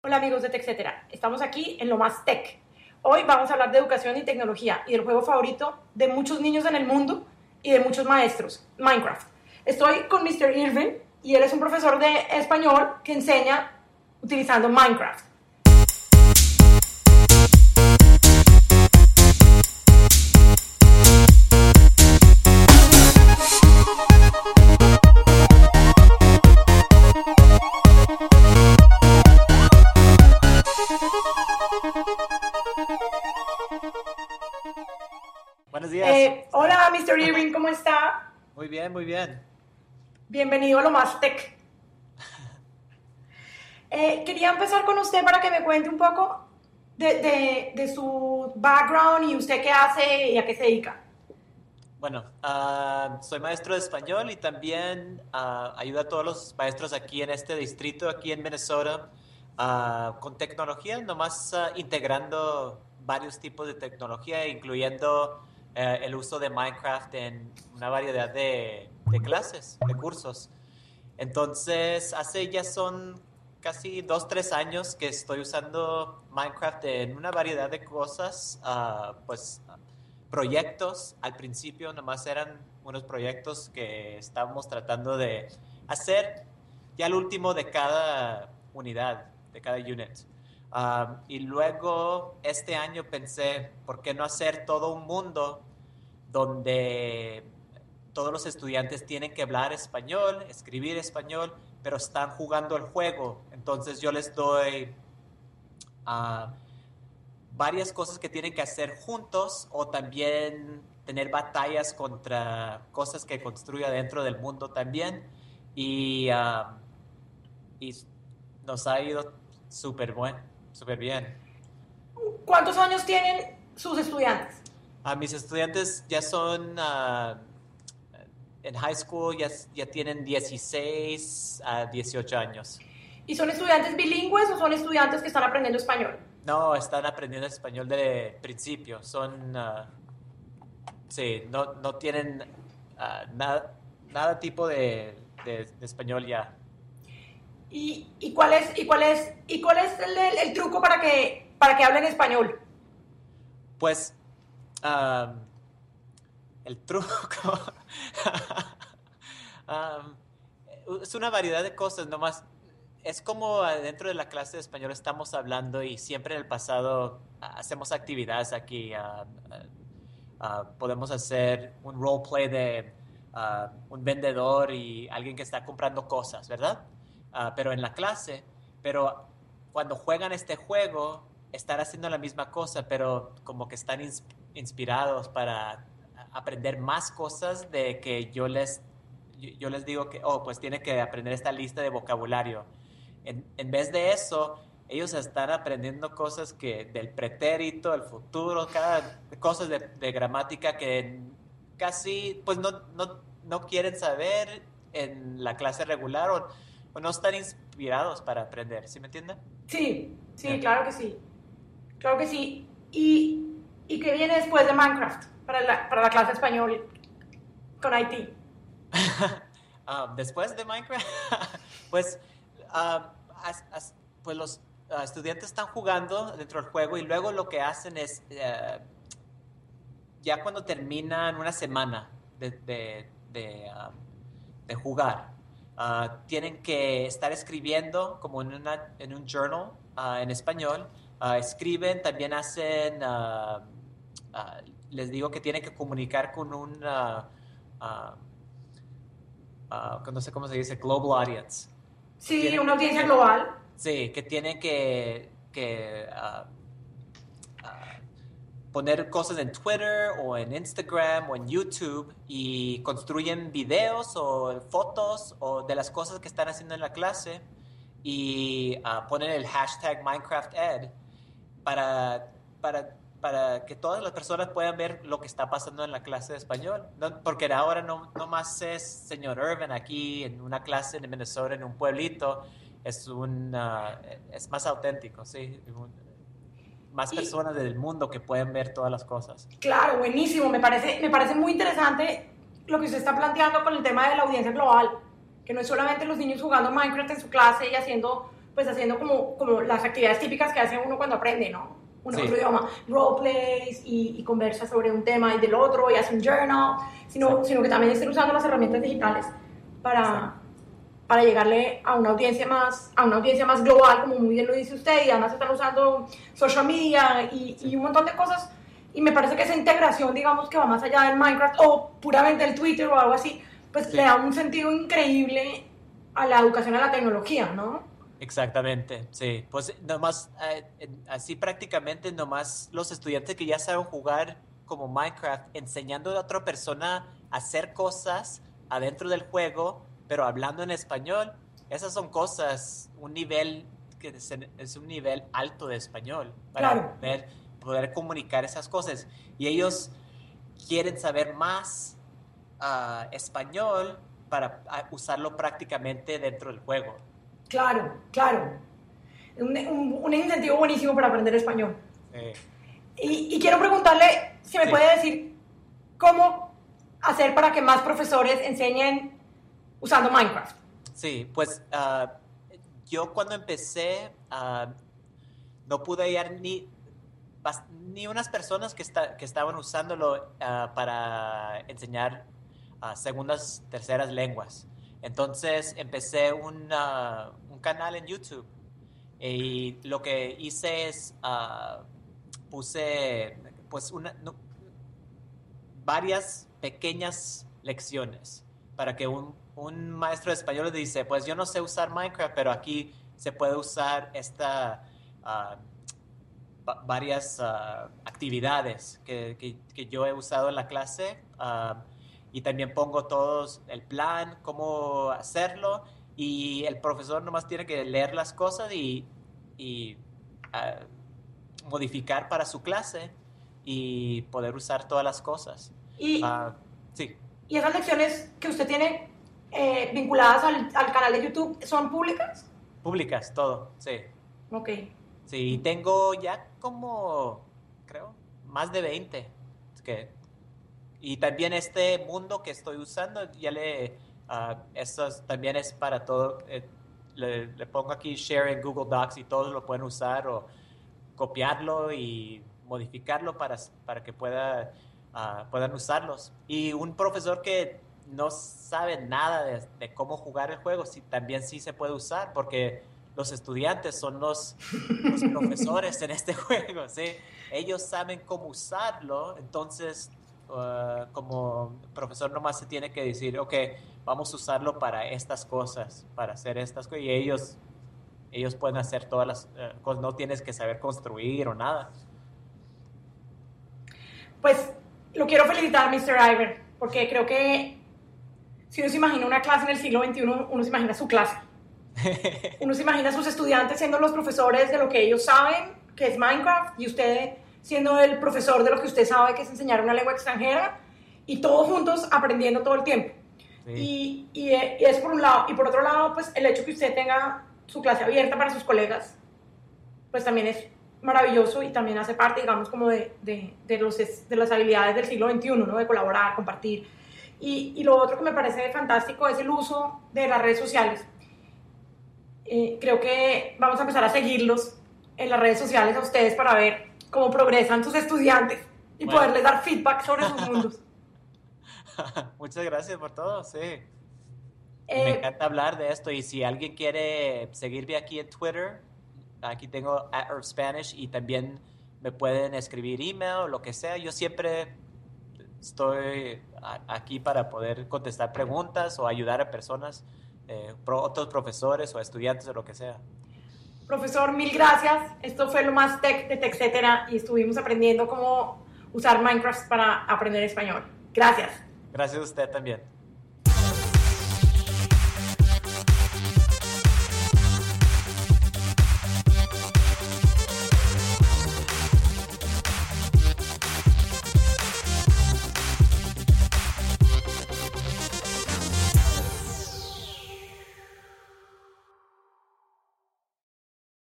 Hola amigos de TechCetera, estamos aquí en lo más tech. Hoy vamos a hablar de educación y tecnología y del juego favorito de muchos niños en el mundo y de muchos maestros, Minecraft. Estoy con Mr. Irving y él es un profesor de español que enseña utilizando Minecraft. Hola Mr. Irving, ¿cómo está? Muy bien, muy bien. Bienvenido a lo más tech. Eh, quería empezar con usted para que me cuente un poco de, de- de su background y usted qué hace y a qué se dedica. Bueno, ah, soy maestro de español y también ah, ayudo a todos los maestros aquí en este distrito, aquí en Minnesota, ah, con tecnología, nomás integrando varios tipos de tecnología, incluyendo eh, el uso de Minecraft en una variedad de, de clases, de cursos. Entonces, hace ya son casi dos, tres años que estoy usando Minecraft en una variedad de cosas, ah, pues proyectos. Al principio nomás eran unos proyectos que estábamos tratando de hacer ya el último de cada unidad, de cada unit. Um, y luego este año pensé, ¿por qué no hacer todo un mundo donde todos los estudiantes tienen que hablar español, escribir español, pero están jugando el juego? Entonces yo les doy... ah, varias cosas que tienen que hacer juntos o también tener batallas contra cosas que construya dentro del mundo también. Y, ah, y nos ha ido súper buen, súper bien. ¿Cuántos años tienen sus estudiantes? A mis estudiantes ya son ah, en high school, ya, ya tienen 16 a 18 años. ¿Y son estudiantes bilingües o son estudiantes que están aprendiendo español? No, están aprendiendo español de principio. Son, ah, sí, no, no tienen nada, nada tipo de, de- de español ya. ¿Y, y cuál es, y cuál es, y cuál es el, el- el truco para que, para que hablen español? Pues, el truco es una variedad de cosas, nomás. Es como dentro de la clase de español estamos hablando y siempre en el pasado hacemos actividades aquí. ah, ah, podemos hacer un roleplay de ah, un vendedor y alguien que está comprando cosas, ¿verdad? Ah, pero en la clase, pero cuando juegan este juego, están haciendo la misma cosa, pero como que están ins- inspirados para aprender más cosas de que yo les, yo, les digo que, oh, pues tiene que aprender esta lista de vocabulario. En, en vez de eso, ellos están aprendiendo cosas que del pretérito, el futuro, cada cosas de, de gramática que casi, pues no, no, no quieren saber en la clase regular o, o no están inspirados para aprender, ¿sí me entienden? Sí, Sí. claro que sí. Claro que sí. ¿Y, y qué viene después de Minecraft para la, para la clase español con Haití? Ah, después de Minecraft, pues, as- pues los ah, estudiantes están jugando dentro del juego y luego lo que hacen es, eh, ya cuando terminan una semana de, de- de, ah, jugar, tienen que estar escribiendo como en, una- en un journal en español. Ah, escriben, también hacen, ah, ah, les digo que tienen que comunicar con un... no sé cómo se dice, global audience. Sí, una audiencia global. Sí, que tienen que, que poner cosas en Twitter o en Instagram o en YouTube y construyen videos o fotos o de las cosas que están haciendo en la clase y ah, ponen el hashtag MinecraftEd para, para, para que todas las personas puedan ver lo que está pasando en la clase de español. No- porque ahora no, no más es señor Irvin aquí en una clase en Minnesota, en un pueblito. Es, un, es más auténtico, sí. Más Y- personas del mundo que pueden ver todas las cosas. Claro, buenísimo. Me parece, me parece muy interesante lo que usted está planteando con el tema de la audiencia global, que no es solamente los niños jugando Minecraft en su clase y haciendo pues haciendo como, como las actividades típicas que hace uno cuando aprende, ¿no? Un otro idioma, roleplays y, y conversa sobre un tema y del otro y hace un journal, sino, sino que también estén usando las herramientas digitales para, para llegarle a una audiencia más a una audiencia más global, como muy bien lo dice usted, y además están usando social media y, y un montón de cosas. Y me parece que esa integración, digamos, que va más allá del Minecraft o puramente el Twitter o algo así, pues le da un sentido increíble a la educación, a la tecnología, ¿no? Exactamente, sí. Pues nomás, eh, así prácticamente nomás los estudiantes que ya saben jugar como Minecraft, enseñando a otra persona a hacer cosas adentro del juego, pero hablando en español, esas son cosas, un nivel que es, un nivel alto de español para poder, poder, comunicar esas cosas. Y ellos quieren saber más uh, español para ah, usarlo prácticamente dentro del juego. Claro, claro. Un, un, incentivo buenísimo para aprender español. Y, y, quiero preguntarle si me puede decir cómo hacer para que más profesores enseñen usando Minecraft. Sí, pues uh, yo cuando empecé uh, no pude hallar ni, ni unas personas que, está, que estaban usándolo uh, para enseñar segundas, terceras lenguas. Entonces empecé un canal en YouTube y lo que hice es puse pues una, varias pequeñas lecciones para que un, un, maestro de español dice, pues yo no sé usar Minecraft, pero aquí se puede usar esta, uh, varias uh, actividades que, que, yo he usado en la clase uh, y también pongo todos el plan, cómo hacerlo y el profesor nomás tiene que leer las cosas y, y modificar para su clase y poder usar todas las cosas. Y, sí. ¿Y esas lecciones que usted tiene eh, vinculadas al, al, canal de YouTube son públicas? Públicas, todo, sí. Ok. Sí, tengo ya como, creo, más de 20. Que, y también este mundo que estoy usando, ya le, uh, esto también es para todo. Eh, le, le, pongo aquí share en Google Docs y todos lo pueden usar o copiarlo y modificarlo para, para que pueda, uh, puedan usarlos. Y un profesor que no sabe nada de, cómo jugar el juego, si, también sí se puede usar, porque los estudiantes son los, profesores en este juego, ¿sí? Ellos saben cómo usarlo, entonces uh, como profesor nomás se tiene que decir, ok, vamos a usarlo para estas cosas, para hacer estas cosas, y ellos, ellos pueden hacer todas las uh, cosas, no tienes que saber construir o nada. Pues lo quiero felicitar, Mr. Iver, porque creo que si uno se imagina una clase en el siglo XXI, uno se imagina su clase. Uno se imagina a sus estudiantes siendo los profesores de lo que ellos saben, que es Minecraft, y usted siendo el profesor de lo que usted sabe, que es enseñar una lengua extranjera, y todos juntos aprendiendo todo el tiempo. Y, y, es por un lado. Y por otro lado, pues el hecho que usted tenga su clase abierta para sus colegas, pues también es maravilloso y también hace parte, digamos, como de, de, de, los, de las habilidades del siglo XXI, ¿no? De colaborar, compartir y, y, lo otro que me parece fantástico es el uso de las redes sociales. Eh, creo que vamos a empezar a seguirlos en las redes sociales a ustedes para ver cómo progresan sus estudiantes y poderles dar feedback sobre sus mundos. Muchas gracias por todo, sí. me eh, encanta hablar de esto y si alguien quiere seguirme aquí en Twitter, aquí tengo at Spanish y también me pueden escribir email o lo que sea. Yo siempre estoy aquí para poder contestar preguntas o ayudar a personas, eh, otros profesores o estudiantes o lo que sea. Profesor, mil gracias. Esto fue lo más tech de TechCetera y estuvimos aprendiendo cómo usar Minecraft para aprender español. Gracias. Gracias a usted también.